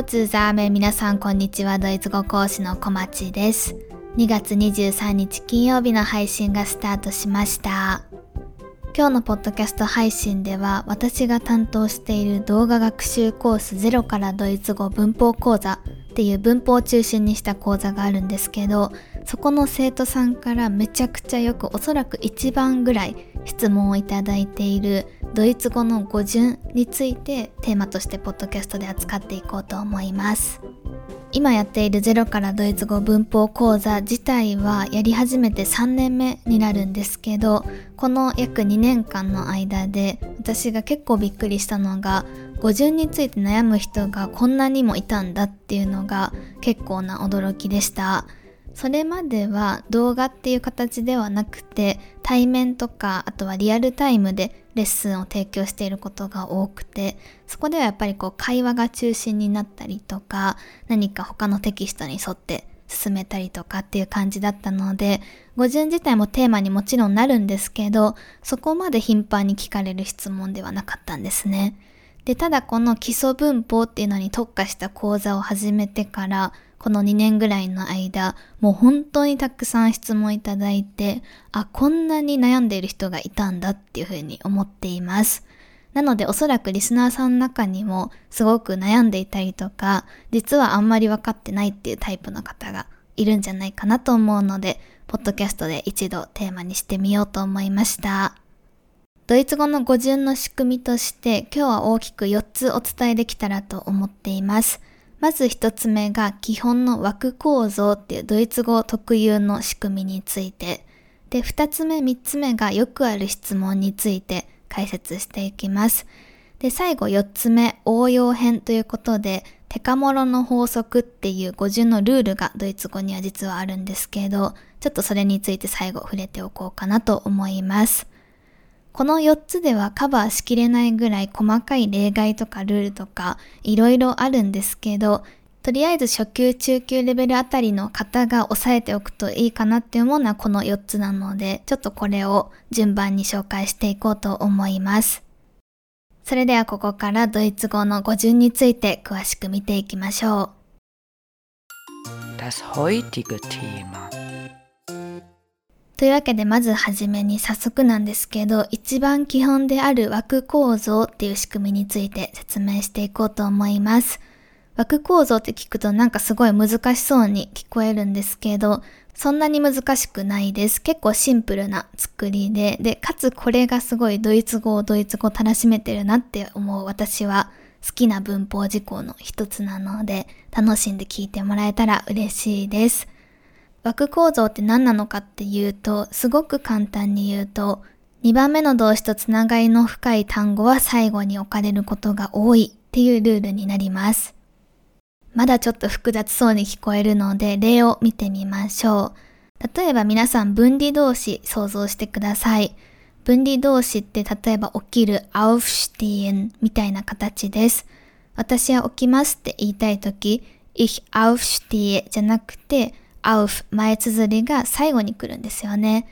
ロツーザーメン皆さんこんにちはドイツ語講師の小町です2月23日金曜日の配信がスタート。しました今日のポッドキャスト。配信では私が担当している動画学習コースゼロからドイツ語文法講座っていう文法を中心にした講座があるんですけどそこの生徒さんからめちゃくちゃよくおそらく一番ぐらい質問をいただいているドイツ語の語順についてテーマとしてポッドキャストで扱っていこうと思います。今やっているゼロからドイツ語文法講座自体はやり始めて3年目になるんですけどこの約2年間の間で私が結構びっくりしたのが語順について悩む人がこんなにもいたんだっていうのが結構な驚きでした。それまでは動画っていう形ではなくて対面とかあとはリアルタイムでレッスンを提供していることが多くてそこではやっぱりこう会話が中心になったりとか何か他のテキストに沿って進めたりとかっていう感じだったので語順自体もテーマにもちろんなるんですけどそこまで頻繁に聞かれる質問ではなかったんですね。でただこの基礎文法っていうのに特化した講座を始めてからこの2年ぐらいの間、もう本当にたくさん質問いただいて、あ、こんなに悩んでいる人がいたんだっていうふうに思っています。なのでおそらくリスナーさんの中にもすごく悩んでいたりとか、実はあんまり分かってないっていうタイプの方がいるんじゃないかなと思うので、ポッドキャストで一度テーマにしてみようと思いました。ドイツ語の語順の仕組みとして今日は大きく4つお伝えできたらと思っています。まず一つ目が基本の枠構造っていうドイツ語特有の仕組みについて。で、二つ目、三つ目がよくある質問について解説していきます。で、最後四つ目、応用編ということで、テカモロの法則っていう語順のルールがドイツ語には実はあるんですけど、ちょっとそれについて最後触れておこうかなと思います。この4つではカバーしきれないぐらい細かい例外とかルールとかいろいろあるんですけど、とりあえず初級中級レベルあたりの方が押さえておくといいかなって思うのはこの4つなので、ちょっとこれを順番に紹介していこうと思います。それではここからドイツ語の語順について詳しく見ていきましょう。Das heutige Thema というわけでまずはじめに早速なんですけど、一番基本である枠構造っていう仕組みについて説明していこうと思います。枠構造って聞くとなんかすごい難しそうに聞こえるんですけど、そんなに難しくないです。結構シンプルな作りで、で、かつこれがすごいドイツ語をドイツ語たらしめてるなって思う私は好きな文法事項の一つなので、楽しんで聞いてもらえたら嬉しいです。枠構造って何なのかっていうと、すごく簡単に言うと、2番目の動詞とつながりの深い単語は最後に置かれることが多いっていうルールになります。まだちょっと複雑そうに聞こえるので例を見てみましょう。例えば皆さん分離動詞想像してください。分離動詞って例えば起きる aufstehen みたいな形です。私は起きますって言いたいとき、ich aufstehe じゃなくて auf 前綴りが最後に来るんですよね。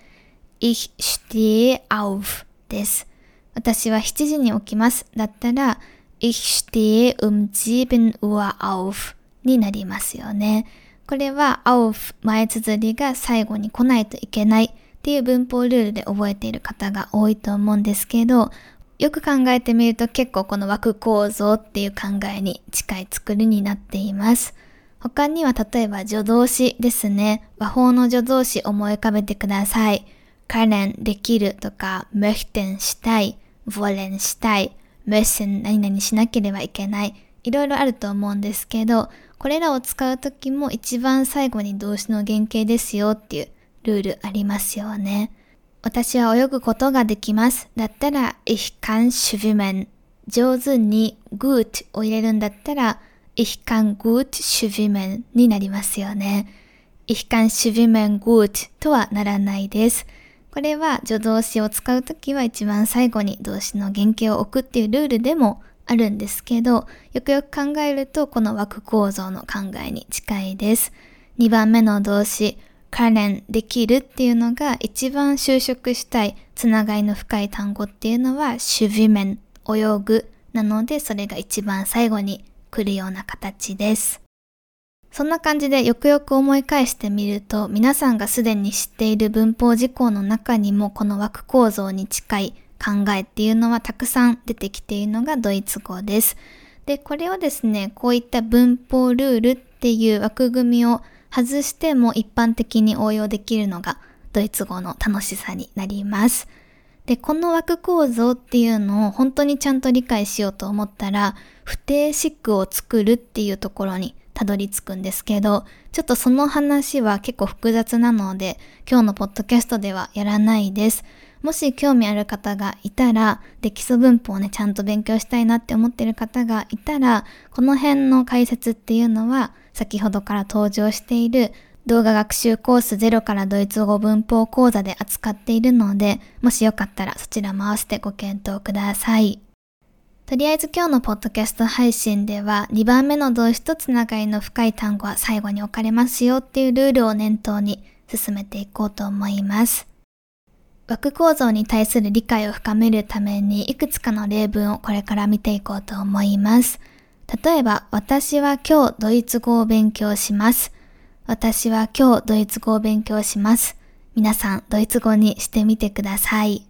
ich stehe auf です。私は7時に起きます。だったら、ich stehe um 7 Uhr auf になりますよね。これは auf 前綴りが最後に来ないといけないっていう文法ルールで覚えている方が多いと思うんですけど、よく考えてみると結構この枠構造っていう考えに近い作りになっています。他には例えば助動詞ですね。和法の助動詞思い浮かべてください。können できるとか möchten したい、wollen したい、müssen 何々しなければいけない。いろいろあると思うんですけど、これらを使うときも一番最後に動詞の原型ですよっていうルールありますよね。私は泳ぐことができます。だったら、ich kann schwimmen。上手に gut を入れるんだったら、Ich kann gut schwimmen になりますよね。Ich kann schwimmen gut とはならないです。これは助動詞を使うときは一番最後に動詞の原型を置くっていうルールでもあるんですけど、よくよく考えるとこの枠構造の考えに近いです。2番目の動詞、können できるっていうのが一番就職したいつながりの深い単語っていうのは schwimmen 泳ぐなのでそれが一番最後に来るような形です。そんな感じでよくよく思い返してみると、皆さんがすでに知っている文法事項の中にもこの枠構造に近い考えっていうのはたくさん出てきているのがドイツ語です。で、これをですね、こういった文法ルールっていう枠組みを外しても一般的に応用できるのがドイツ語の楽しさになります。で、この枠構造っていうのを本当にちゃんと理解しようと思ったら、不定詞句を作るっていうところにたどり着くんですけど、ちょっとその話は結構複雑なので、今日のポッドキャストではやらないです。もし興味ある方がいたら、で基礎文法をね、ちゃんと勉強したいなって思ってる方がいたら、この辺の解説っていうのは、先ほどから登場している動画学習コースゼロからドイツ語文法講座で扱っているので、もしよかったらそちらも合わせてご検討ください。とりあえず今日のポッドキャスト配信では2番目の動詞とつながりの深い単語は最後に置かれますよっていうルールを念頭に進めていこうと思います。枠構造に対する理解を深めるためにいくつかの例文をこれから見ていこうと思います。例えば、私は今日ドイツ語を勉強します。私は今日ドイツ語を勉強します。皆さん、ドイツ語にしてみてください。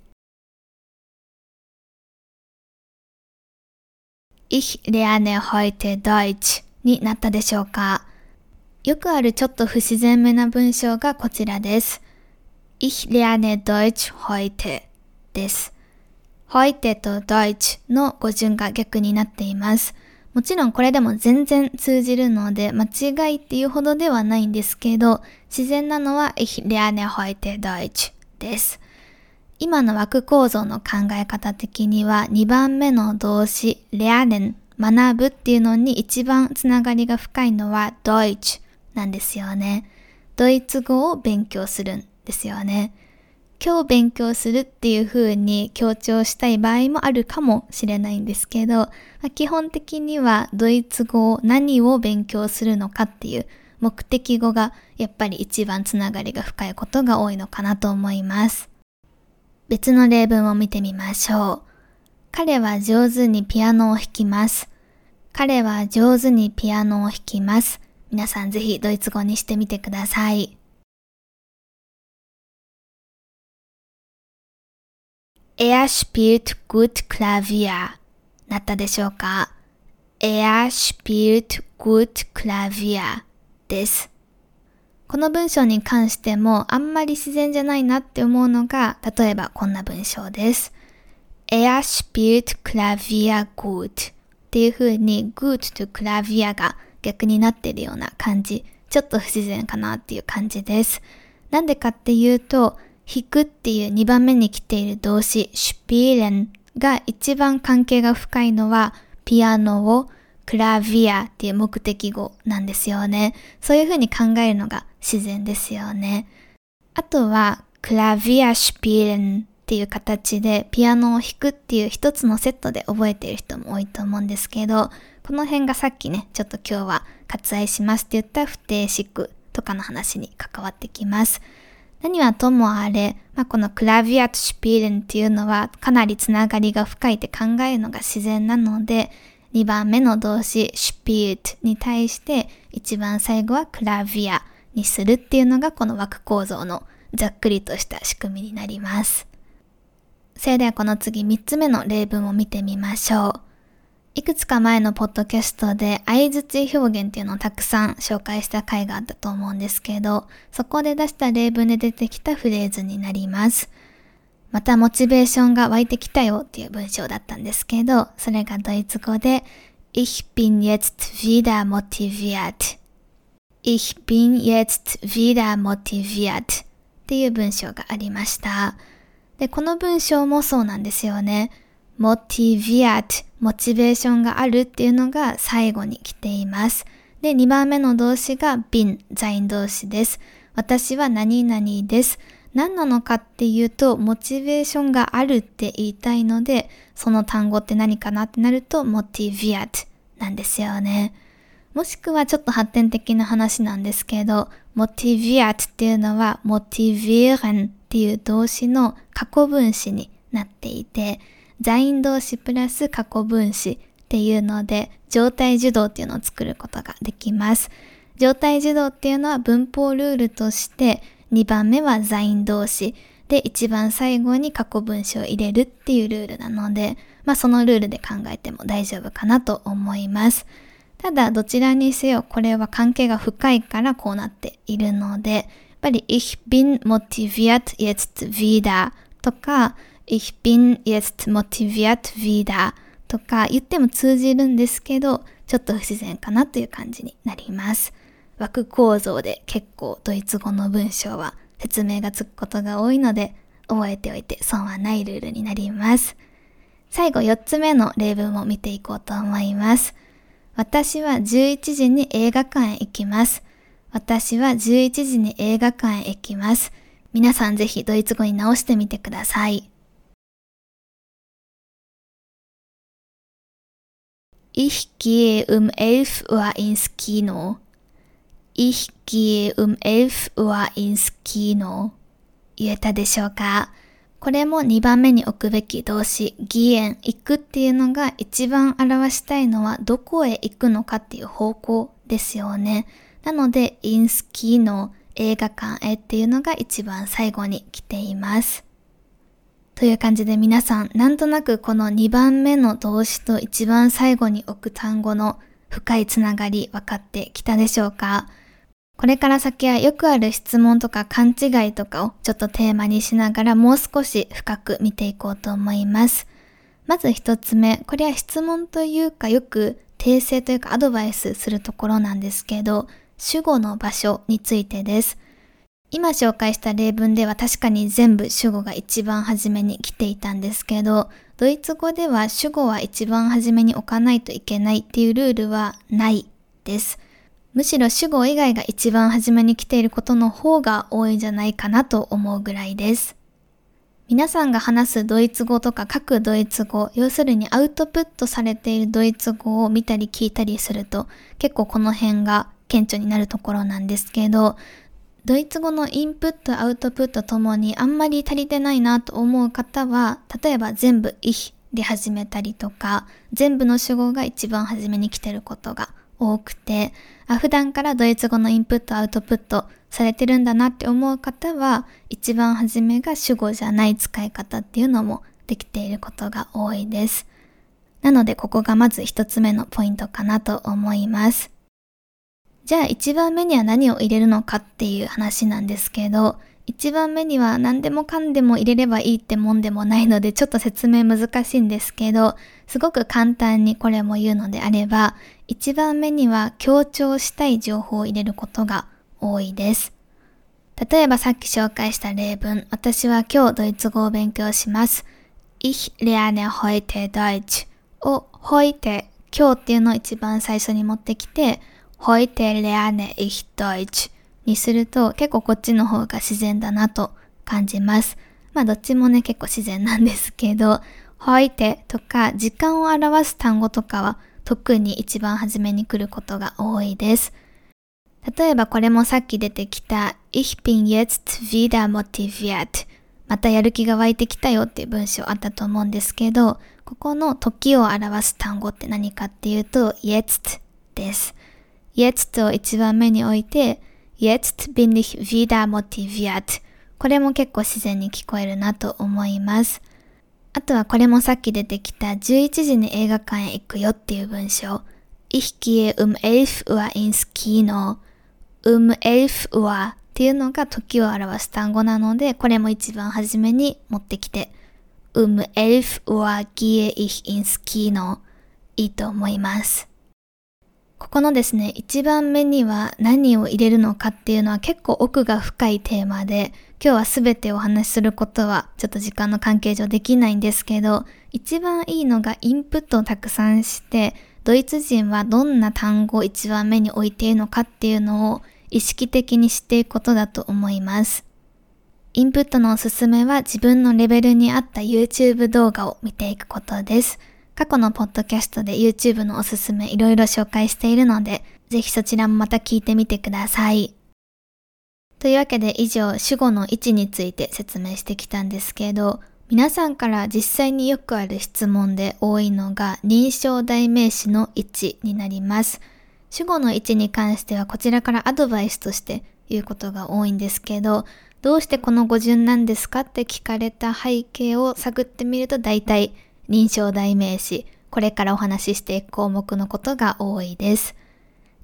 Ich lerne heute Deutsch になったでしょうか？よくあるちょっと不自然めな文章がこちらです。Ich lerne Deutsch heute です。heute と Deutsch の語順が逆になっています。もちろんこれでも全然通じるので間違いっていうほどではないんですけど、自然なのは Ich lerne heute Deutsch です。今の枠構造の考え方的には2番目の動詞 lernen 学ぶっていうのに一番つながりが深いのは Deutsch なんですよね。ドイツ語を勉強するんですよね。今日勉強するっていう風に強調したい場合もあるかもしれないんですけど、まあ、基本的にはドイツ語を何を勉強するのかっていう目的語がやっぱり一番つながりが深いことが多いのかなと思います。別の例文を見てみましょう。彼は上手にピアノを弾きます。彼は上手にピアノを弾きます。皆さんぜひドイツ語にしてみてください。Er spielt gut Klavier なったでしょうか ?Er spielt gut Klavier です。この文章に関してもあんまり自然じゃないなって思うのが、例えばこんな文章です。Er spielt Klavier gut っていう風に gut と Klavier が逆になってるような感じ。ちょっと不自然かなっていう感じです。なんでかっていうと、弾くっていう2番目に来ている動詞、シュピーレンが一番関係が深いのは、ピアノをクラビアっていう目的語なんですよね。そういうふうに考えるのが自然ですよね。あとは、クラビアシュピーレンっていう形でピアノを弾くっていう一つのセットで覚えている人も多いと思うんですけど、この辺がさっきね、ちょっと今日は割愛しますって言った不定詞句とかの話に関わってきます。何はともあれ、まあ、このクラビアとシュピーレンっていうのはかなりつながりが深いって考えるのが自然なので、2番目の動詞シュピートに対して一番最後はクラビアにするっていうのがこの枠構造のざっくりとした仕組みになります。それではこの次3つ目の例文を見てみましょう。いくつか前のポッドキャストで相槌表現っていうのをたくさん紹介した回があったと思うんですけど、そこで出した例文で出てきたフレーズになります。またモチベーションが湧いてきたよっていう文章だったんですけど、それがドイツ語で Ich bin jetzt wieder motiviert. Ich bin jetzt wieder motiviert っていう文章がありました。で、この文章もそうなんですよね。motivate モチベーションがあるっていうのが最後に来ています。で、2番目の動詞が been 在動詞です。私は何々です。何なのかっていうと、モチベーションがあるって言いたいので、その単語って何かなってなると、motivate なんですよね。もしくはちょっと発展的な話なんですけど、motivate っていうのは motivieren っていう動詞の過去分詞になっていて、在員動詞プラス過去分詞っていうので、状態受動っていうのを作ることができます。状態受動っていうのは文法ルールとして、2番目はザイン動詞、で、一番最後に過去分詞を入れるっていうルールなので、まあそのルールで考えても大丈夫かなと思います。ただ、どちらにせよ、これは関係が深いからこうなっているので、やっぱり、ich bin motiviert jetzt wieder とか、ich bin jetzt motiviert wieder とか言っても通じるんですけど、ちょっと不自然かなという感じになります。枠構造で結構ドイツ語の文章は説明がつくことが多いので、覚えておいて損はないルールになります。最後4つ目の例文を見ていこうと思います。私は11時に映画館へ行きます。私は11時に映画館へ行きます。皆さんぜひドイツ語に直してみてください。Ich gehe um 11 Uhr ins Kino. Ich gehe um 11 Uhr ins Kino 言えたでしょうか?これも2番目に置くべき動詞、義援、行くっていうのが一番表したいのはどこへ行くのかっていう方向ですよね。なので、インスキーの映画館へっていうのが一番最後に来ています。という感じで皆さん、なんとなくこの2番目の動詞と一番最後に置く単語の深いつながり分かってきたでしょうか？これから先はよくある質問とか勘違いとかをちょっとテーマにしながらもう少し深く見ていこうと思います。まず一つ目、これは質問というかよく訂正というかアドバイスするところなんですけど、主語の場所についてです。今紹介した例文では確かに全部主語が一番初めに来ていたんですけど、ドイツ語では主語は一番初めに置かないといけないっていうルールはないです。むしろ主語以外が一番初めに来ていることの方が多いんじゃないかなと思うぐらいです。皆さんが話すドイツ語とか書くドイツ語、要するにアウトプットされているドイツ語を見たり聞いたりすると結構この辺が顕著になるところなんですけど、ドイツ語のインプット、アウトプットともにあんまり足りてないなと思う方は、例えば全部 ich で始めたりとか、全部の主語が一番初めに来てることが多くて、あ普段からドイツ語のインプットアウトプットされてるんだなって思う方は、一番初めが主語じゃない使い方っていうのもできていることが多いです。なので、ここがまず一つ目のポイントかなと思います。じゃあ一番目には何を入れるのかっていう話なんですけど、一番目には何でもかんでも入れればいいってもんでもないのでちょっと説明難しいんですけど、すごく簡単にこれも言うのであれば、一番目には強調したい情報を入れることが多いです。例えばさっき紹介した例文、私は今日ドイツ語を勉強します。Ich lerne heute Deutsch を heute 今日っていうのを一番最初に持ってきて、heute lerne ich Deutsch にすると結構こっちの方が自然だなと感じます。まあどっちもね結構自然なんですけど、heute とか時間を表す単語とかは特に一番初めに来ることが多いです。例えばこれもさっき出てきた Ich bin jetzt wieder motiviert またやる気が湧いてきたよっていう文章あったと思うんですけど、ここの時を表す単語って何かっていうと jetzt です。Jetzt を一番目に置いて jetzt bin ich wieder motiviert これも結構自然に聞こえるなと思います。あとはこれもさっき出てきた11時に映画館へ行くよっていう文章。Ich gehe um 11 Uhr ins Kino. um 11 Uhr っていうのが時を表す単語なので、これも一番初めに持ってきて、um 11 Uhr gehe ich ins Kino いいと思います。ここのですね、一番目には何を入れるのかっていうのは結構奥が深いテーマで、今日はすべてお話しすることはちょっと時間の関係上できないんですけど、一番いいのがインプットをたくさんして、ドイツ人はどんな単語を一番目に置いているのかっていうのを意識的に知っていくことだと思います。インプットのおすすめは自分のレベルに合った YouTube 動画を見ていくことです。過去のポッドキャストで YouTube のおすすめいろいろ紹介しているので、ぜひそちらもまた聞いてみてください。というわけで以上、主語の位置について説明してきたんですけど、皆さんから実際によくある質問で多いのが認証代名詞の位置になります。主語の位置に関してはこちらからアドバイスとして言うことが多いんですけど、どうしてこの語順なんですかって聞かれた背景を探ってみると大体認証代名詞、これからお話ししていく項目のことが多いです。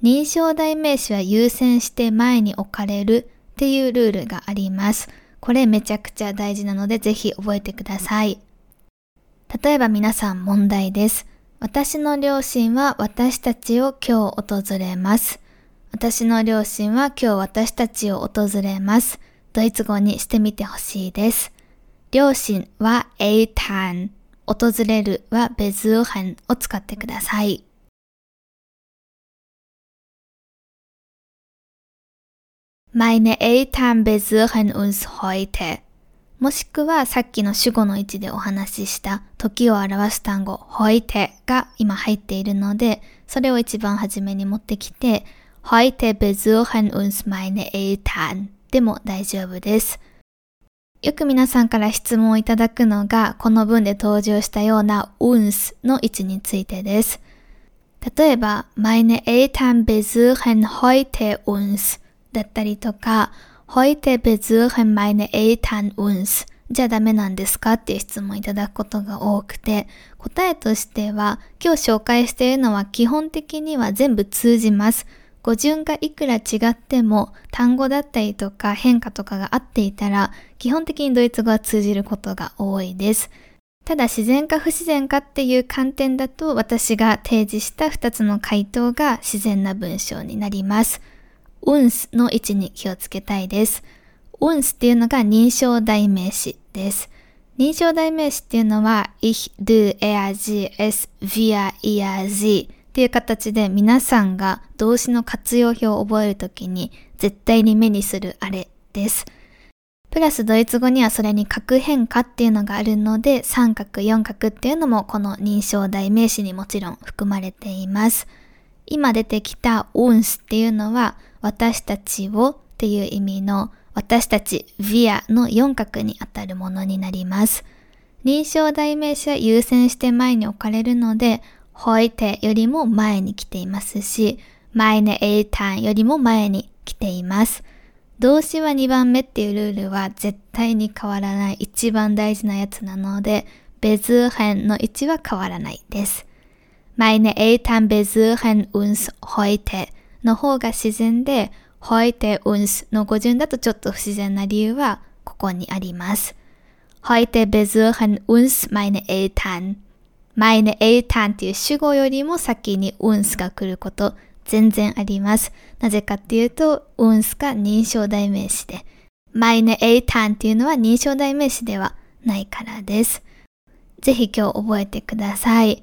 認証代名詞は優先して前に置かれるっていうルールがあります。これめちゃくちゃ大事なのでぜひ覚えてください。例えば皆さん問題です。私の両親は私たちを今日訪れます。私の両親は今日私たちを訪れます。ドイツ語にしてみてほしいです。両親は A ターン、訪れるはベズーハンを使ってください。Meine Eltern besuchen uns heute. もしくはさっきの主語の位置でお話しした時を表す単語 heute が今入っているので、それを一番初めに持ってきて heute besuchen uns meine Eltern でも大丈夫です。よく皆さんから質問をいただくのがこの文で登場したような uns の位置についてです。例えば meine Eltern besuchen heute uns だったりとか、heute besuchen meine Eltern uns じゃダメなんですかっていう質問いただくことが多くて、答えとしては、今日紹介しているのは基本的には全部通じます。語順がいくら違っても、単語だったりとか変化とかがあっていたら、基本的にドイツ語は通じることが多いです。ただ自然か不自然かっていう観点だと私が提示した2つの回答が自然な文章になります。uns の位置に気をつけたいです。uns っていうのが認証代名詞です。認証代名詞っていうのは ich, du, er, sie, es, wir, ihr, sie っていう形で皆さんが動詞の活用表を覚えるときに絶対に目にするあれです。プラスドイツ語にはそれに角変化っていうのがあるので三角四角っていうのもこの認証代名詞にもちろん含まれています。今出てきた uns っていうのは私たちをっていう意味の私たち via の四角にあたるものになります。認証代名詞は優先して前に置かれるので、heute よりも前に来ていますし、meine Eltern よりも前に来ています。動詞は2番目っていうルールは絶対に変わらない一番大事なやつなので、ベズーヘンの位置は変わらないです。meine Eltern besuchen uns heute の方が自然で、heute uns の語順だとちょっと不自然な理由はここにあります。heute besuchen uns meine Eltern. Meine Eltern っていう主語よりも先に uns が来ること全然あります。なぜかっていうと uns が認証代名詞で、meine Eltern っていうのは認証代名詞ではないからです。ぜひ今日覚えてください。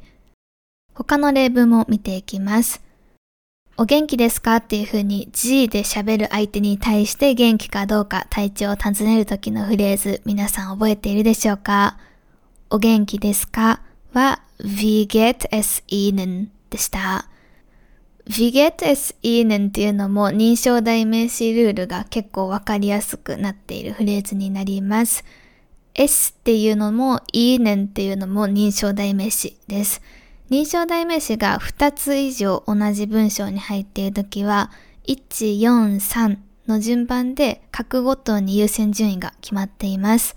他の例文も見ていきます。お元気ですか？っていう風に G で喋る相手に対して元気かどうか体調を尋ねる時のフレーズ皆さん覚えているでしょうかお元気ですか？は Wie geht es Ihnen でした。Wie geht es Ihnen っていうのも認証代名詞ルールが結構わかりやすくなっているフレーズになります。S っていうのも Ihnen っていうのも認証代名詞です。認証代名詞が2つ以上同じ文章に入っているときは、1、4、3の順番で書くごとに優先順位が決まっています。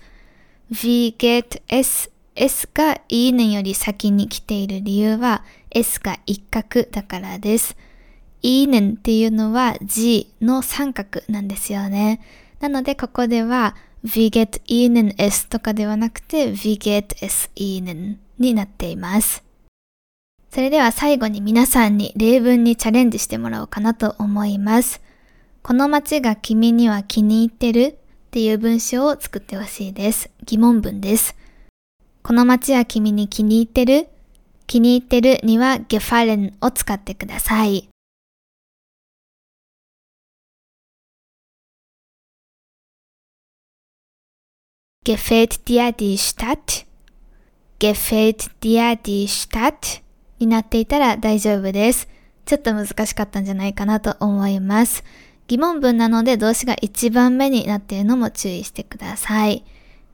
we get s, s がいいねより先に来ている理由は s が一角だからです。いいねっていうのは g の三角なんですよね。なのでここでは we get ihnen s とかではなくて we get s ihnen になっています。それでは最後に皆さんに例文にチャレンジしてもらおうかなと思います。この街が君には気に入ってるっていう文章を作ってほしいです。疑問文です。この街は君に気に入ってる？気に入ってるには gefallen を使ってください。Gefällt dir die Stadt? Gefällt dir die Stadt? になっていたら大丈夫です。ちょっと難しかったんじゃないかなと思います。疑問文なので動詞が1番目になっているのも注意してください。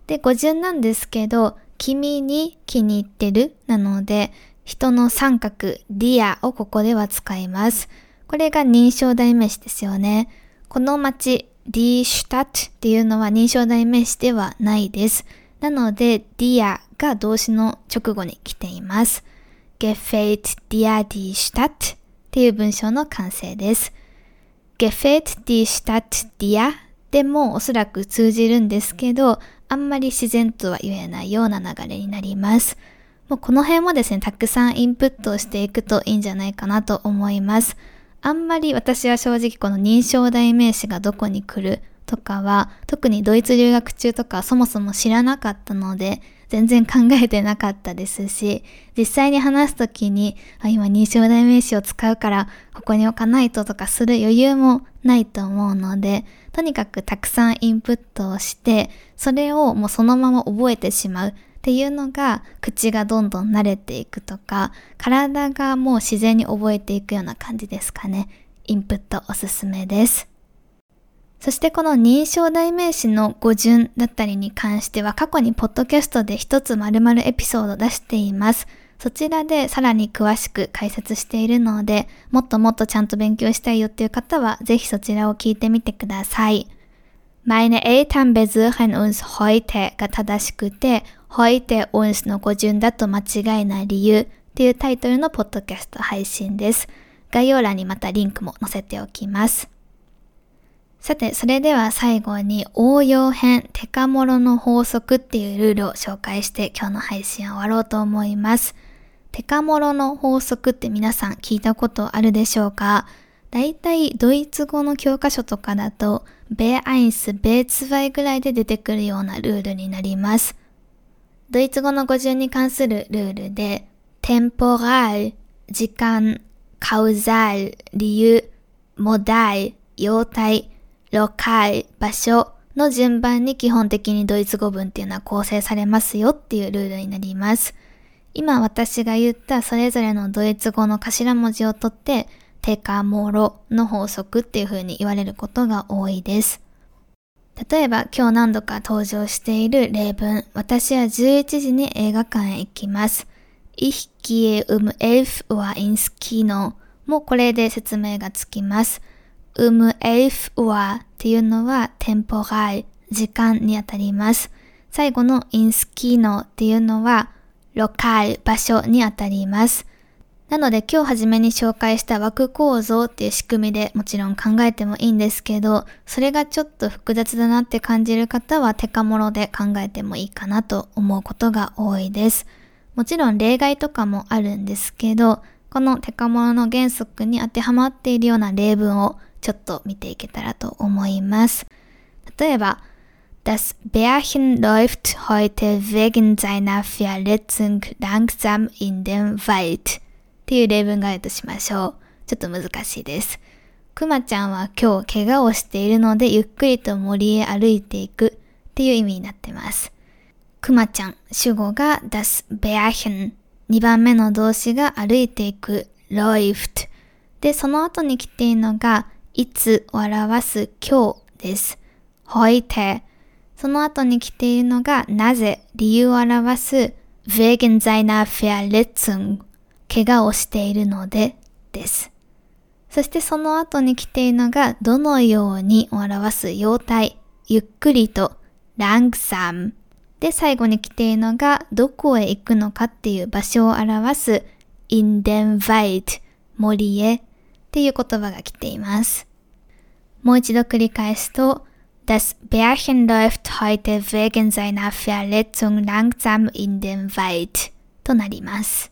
で、語順なんですけど、君に気に入ってるなので、人の三格、dir をここでは使います。これが人称代名詞ですよね。この街、 die Stadt っていうのは人称代名詞ではないです。なので、 dir が動詞の直後に来ています。gefällt dir die Stadt っていう文章の完成です。gefällt die Stadt dir でもおそらく通じるんですけど、あんまり自然とは言えないような流れになります。もうこの辺もですね、たくさんインプットをしていくといいんじゃないかなと思います。あんまり私は正直この認証代名詞がどこに来るとかは、特にドイツ留学中とかそもそも知らなかったので、全然考えてなかったですし、実際に話すときに、あ、今認証代名詞を使うから、ここに置かないととかする余裕もないと思うので、とにかくたくさんインプットをして、それをもうそのまま覚えてしまうっていうのが、口がどんどん慣れていくとか、体がもう自然に覚えていくような感じですかね。インプットおすすめです。そしてこの認証代名詞の語順だったりに関しては過去にポッドキャストで一つ丸々エピソード出しています。そちらでさらに詳しく解説しているので、もっともっとちゃんと勉強したいよっていう方はぜひそちらを聞いてみてください。Meine Eltern besuchen uns heute が正しくて、heute uns の語順だと間違いない理由っていうタイトルのポッドキャスト配信です。概要欄にまたリンクも載せておきます。さて、それでは最後に応用編、テカモロの法則っていうルールを紹介して今日の配信を終わろうと思います。テカモロの法則って皆さん聞いたことあるでしょうか？だいたいドイツ語の教科書とかだと、ベアインス、ベーツバイぐらいで出てくるようなルールになります。ドイツ語の語順に関するルールで、テンポラル、時間、カウザル、理由、モダイ、様態、ロカイ、場所の順番に基本的にドイツ語文っていうのは構成されますよっていうルールになります。今私が言ったそれぞれのドイツ語の頭文字を取って、テカモロの法則っていう風に言われることが多いです。例えば今日何度か登場している例文、私は11時に映画館へ行きます。Ich gehe um 11 Uhr ins Kino もこれで説明がつきます。Um 11 Uhr っていうのはテンポライ、時間にあたります。最後の ins Kino っていうのはロカル、場所にあたります。なので今日初めに紹介した枠構造っていう仕組みでもちろん考えてもいいんですけど、それがちょっと複雑だなって感じる方はテカモロで考えてもいいかなと思うことが多いです。もちろん例外とかもあるんですけど、このテカモロの原則に当てはまっているような例文をちょっと見ていけたらと思います。例えば、Das Bärchen läuft heute wegen seiner Verletzung langsam in den Wald っていう例文があるとしましょう。ちょっと難しいです。くまちゃんは今日怪我をしているのでゆっくりと森へ歩いていくっていう意味になってます。くまちゃん、主語が das Bärchen。2番目の動詞が歩いていく läuft。で、その後に来ているのがいつを表す今日です。heute。その後に来ているのがなぜ、理由を表す wegen seiner Verletzung。怪我をしているのでです。そしてその後に来ているのがどのようにを表す様態、ゆっくりと langsam。で、最後に来ているのがどこへ行くのかっていう場所を表す in den Wald、森へっていう言葉が来ています。もう一度繰り返すと、Das Bärchen läuft heute wegen seiner Verletzung langsam in den Wald となります。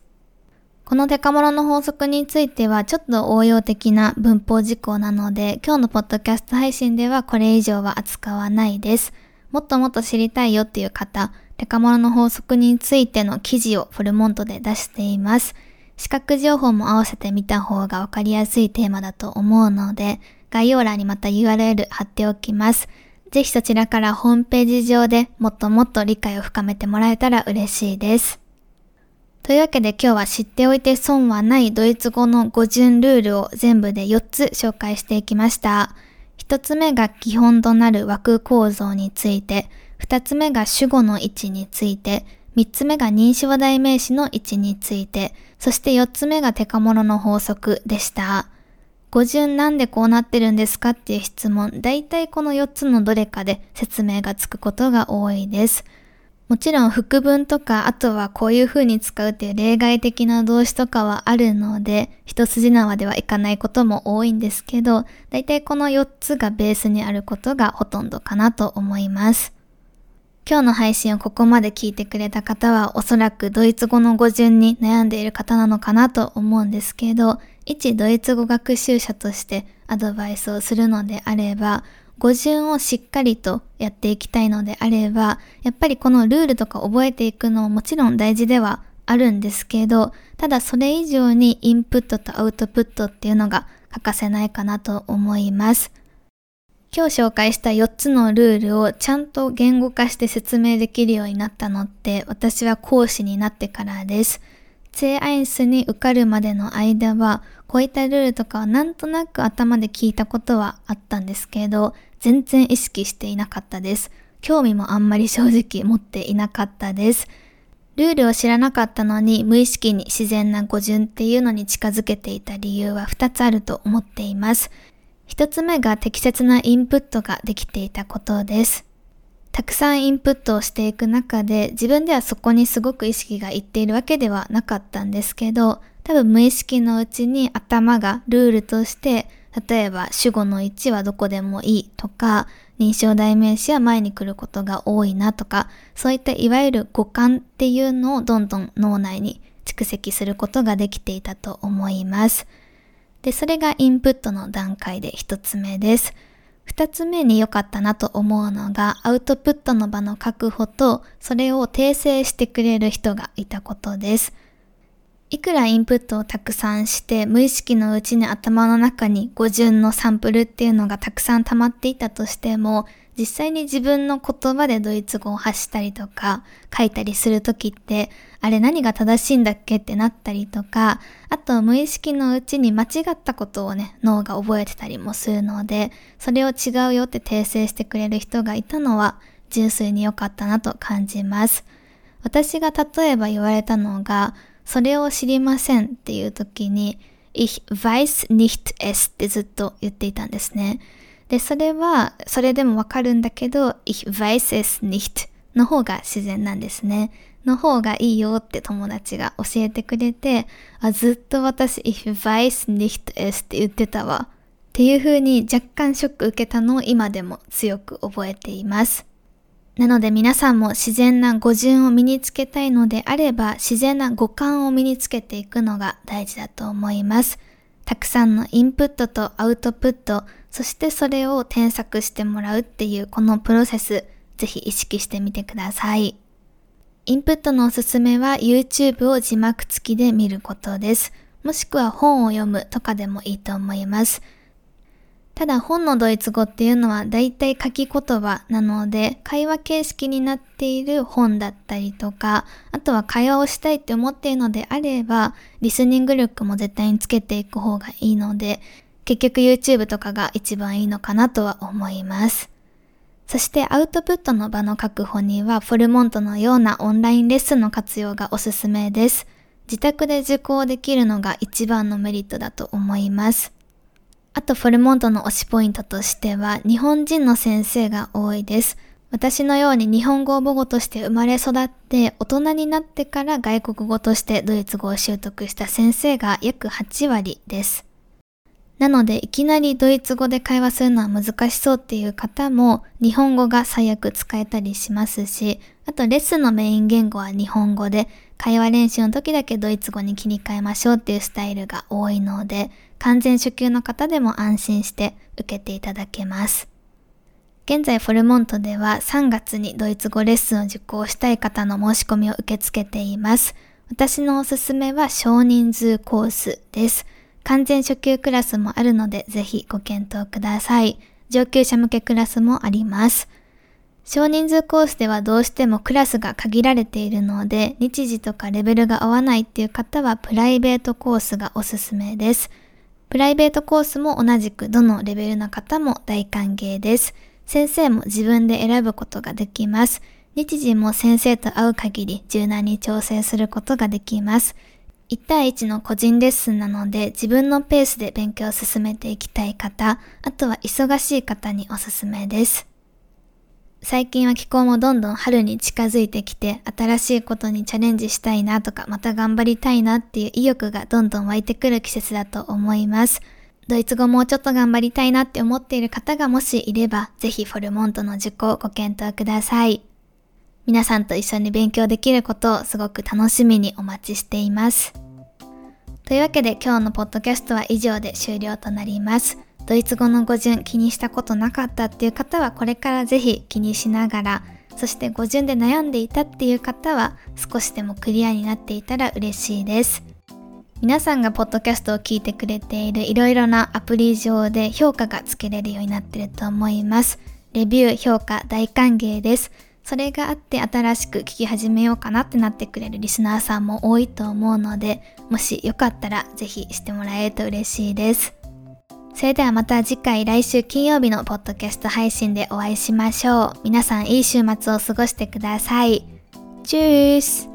このデカモロの法則についてはちょっと応用的な文法事項なので、今日のポッドキャスト配信ではこれ以上は扱わないです。もっともっと知りたいよっていう方、デカモロの法則についての記事をフルモントで出しています。視覚情報も合わせて見た方がわかりやすいテーマだと思うので、概要欄にまた URL 貼っておきます。ぜひそちらからホームページ上でもっともっと理解を深めてもらえたら嬉しいです。というわけで今日は知っておいて損はないドイツ語の語順ルールを全部で4つ紹介していきました。1つ目が基本となる枠構造について、二つ目が主語の位置について、三つ目が認証代名詞の位置について、そして四つ目がテカモノの法則でした。語順なんでこうなってるんですかっていう質問、だいたいこの4つのどれかで説明がつくことが多いです。もちろん副文とか、あとはこういう風に使うっていう例外的な動詞とかはあるので、一筋縄ではいかないことも多いんですけど、だいたいこの4つがベースにあることがほとんどかなと思います。今日の配信をここまで聞いてくれた方はおそらくドイツ語の語順に悩んでいる方なのかなと思うんですけど、一ドイツ語学習者としてアドバイスをするのであれば、語順をしっかりとやっていきたいのであれば、やっぱりこのルールとか覚えていくのももちろん大事ではあるんですけど、ただそれ以上にインプットとアウトプットっていうのが欠かせないかなと思います。今日紹介した4つのルールをちゃんと言語化して説明できるようになったのって私は講師になってからです。ツェアインスに受かるまでの間はこういったルールとかはなんとなく頭で聞いたことはあったんですけど全然意識していなかったです。興味もあんまり正直持っていなかったです。ルールを知らなかったのに無意識に自然な語順っていうのに近づけていた理由は2つあると思っています。一つ目が適切なインプットができていたことです。たくさんインプットをしていく中で自分ではそこにすごく意識がいっているわけではなかったんですけど、多分無意識のうちに頭がルールとして例えば主語の1はどこでもいいとか、認証代名詞は前に来ることが多いなとか、そういったいわゆる語感っていうのをどんどん脳内に蓄積することができていたと思います。で、それがインプットの段階で一つ目です。二つ目に良かったなと思うのが、アウトプットの場の確保と、それを訂正してくれる人がいたことです。いくらインプットをたくさんして、無意識のうちに頭の中に語順のサンプルっていうのがたくさん溜まっていたとしても、実際に自分の言葉でドイツ語を発したりとか書いたりするときって、あれ何が正しいんだっけってなったりとか、あと無意識のうちに間違ったことをね、脳が覚えてたりもするので、それを違うよって訂正してくれる人がいたのは純粋に良かったなと感じます。私が例えば言われたのが、それを知りませんっていう時に、Ich weiß nicht es ってずっと言っていたんですね。で、それは、それでもわかるんだけど、ich weiß es nicht の方が自然なんですね。の方がいいよって友達が教えてくれて、あずっと私、ich weiß nicht es って言ってたわ。っていう風に若干ショック受けたのを今でも強く覚えています。なので皆さんも自然な語順を身につけたいのであれば自然な語感を身につけていくのが大事だと思います。たくさんのインプットとアウトプット、そしてそれを添削してもらうっていうこのプロセス、ぜひ意識してみてください。インプットのおすすめは YouTube を字幕付きで見ることです。もしくは本を読むとかでもいいと思います。ただ本のドイツ語っていうのはだいたい書き言葉なので会話形式になっている本だったりとかあとは会話をしたいって思っているのであればリスニング力も絶対につけていく方がいいので結局 YouTube とかが一番いいのかなとは思います。そしてアウトプットの場の確保にはフォルモントのようなオンラインレッスンの活用がおすすめです。自宅で受講できるのが一番のメリットだと思います。あとフォルモントの推しポイントとしては日本人の先生が多いです。私のように日本語を母語として生まれ育って大人になってから外国語としてドイツ語を習得した先生が約8割です。なので、いきなりドイツ語で会話するのは難しそうっていう方も、日本語が最悪使えたりしますし、あとレッスンのメイン言語は日本語で、会話練習の時だけドイツ語に切り替えましょうっていうスタイルが多いので、完全初級の方でも安心して受けていただけます。現在フォルモントでは3月にドイツ語レッスンを受講したい方の申し込みを受け付けています。私のおすすめは少人数コースです。完全初級クラスもあるのでぜひご検討ください。上級者向けクラスもあります。少人数コースではどうしてもクラスが限られているので、日時とかレベルが合わないっていう方はプライベートコースがおすすめです。プライベートコースも同じくどのレベルの方も大歓迎です。先生も自分で選ぶことができます。日時も先生と会う限り柔軟に調整することができます。1対1の個人レッスンなので自分のペースで勉強を進めていきたい方、あとは忙しい方におすすめです。最近は気候もどんどん春に近づいてきて新しいことにチャレンジしたいなとかまた頑張りたいなっていう意欲がどんどん湧いてくる季節だと思います。ドイツ語もうちょっと頑張りたいなって思っている方がもしいればぜひフォルモントの受講をご検討ください。皆さんと一緒に勉強できることをすごく楽しみにお待ちしています。というわけで今日のポッドキャストは以上で終了となります。ドイツ語の語順気にしたことなかったっていう方はこれからぜひ気にしながら、そして語順で悩んでいたっていう方は少しでもクリアになっていたら嬉しいです。皆さんがポッドキャストを聞いてくれているいろいろなアプリ上で評価がつけれるようになってると思います。レビュー、評価大歓迎です。それがあって新しく聞き始めようかなってなってくれるリスナーさんも多いと思うので、もしよかったら是非してもらえると嬉しいです。それではまた次回来週金曜日のポッドキャスト配信でお会いしましょう。皆さんいい週末を過ごしてください。チュース